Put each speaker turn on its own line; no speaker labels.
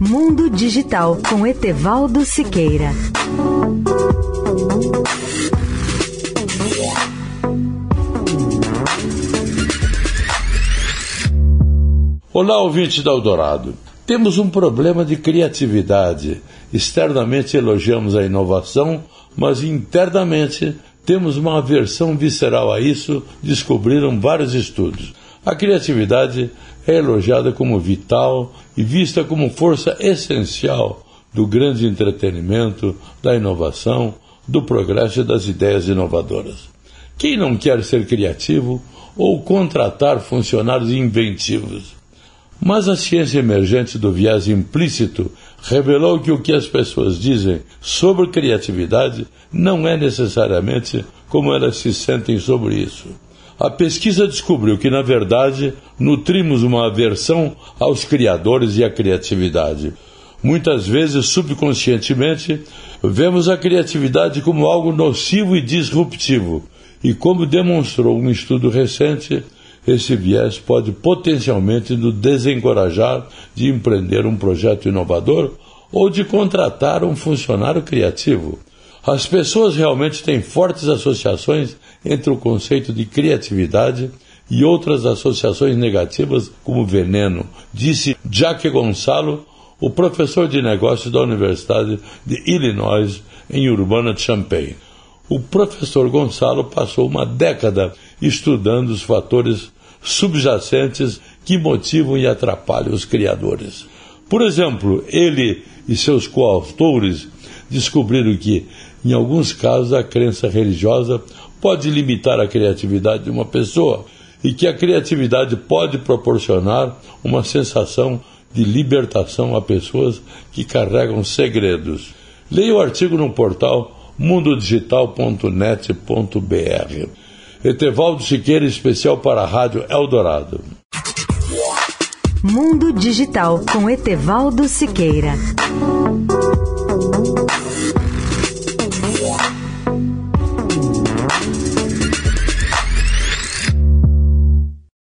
Mundo Digital com Etevaldo Siqueira.
Olá, ouvinte da Eldorado. Temos um problema de criatividade. Externamente elogiamos a inovação, mas internamente temos uma aversão visceral a isso, descobriram vários estudos. A criatividade é elogiada como vital e vista como força essencial do grande entretenimento, da inovação, do progresso e das ideias inovadoras. Quem não quer ser criativo ou contratar funcionários inventivos? Mas a ciência emergente do viés implícito revelou que o que as pessoas dizem sobre criatividade não é necessariamente como elas se sentem sobre isso. A pesquisa descobriu que, na verdade, nutrimos uma aversão aos criadores e à criatividade. Muitas vezes, subconscientemente, vemos a criatividade como algo nocivo e disruptivo. E como demonstrou um estudo recente, esse viés pode potencialmente nos desencorajar de empreender um projeto inovador ou de contratar um funcionário criativo. As pessoas realmente têm fortes associações entre o conceito de criatividade e outras associações negativas como veneno, disse Jack Gonçalo, o professor de negócios da Universidade de Illinois, em Urbana-Champaign. O professor Gonçalo passou uma década estudando os fatores subjacentes que motivam e atrapalham os criadores. Por exemplo, ele e seus coautores descobriram que em alguns casos, a crença religiosa pode limitar a criatividade de uma pessoa e que a criatividade pode proporcionar uma sensação de libertação a pessoas que carregam segredos. Leia o artigo no portal mundodigital.net.br. Etevaldo Siqueira, especial para a Rádio Eldorado.
Mundo Digital com Etevaldo Siqueira.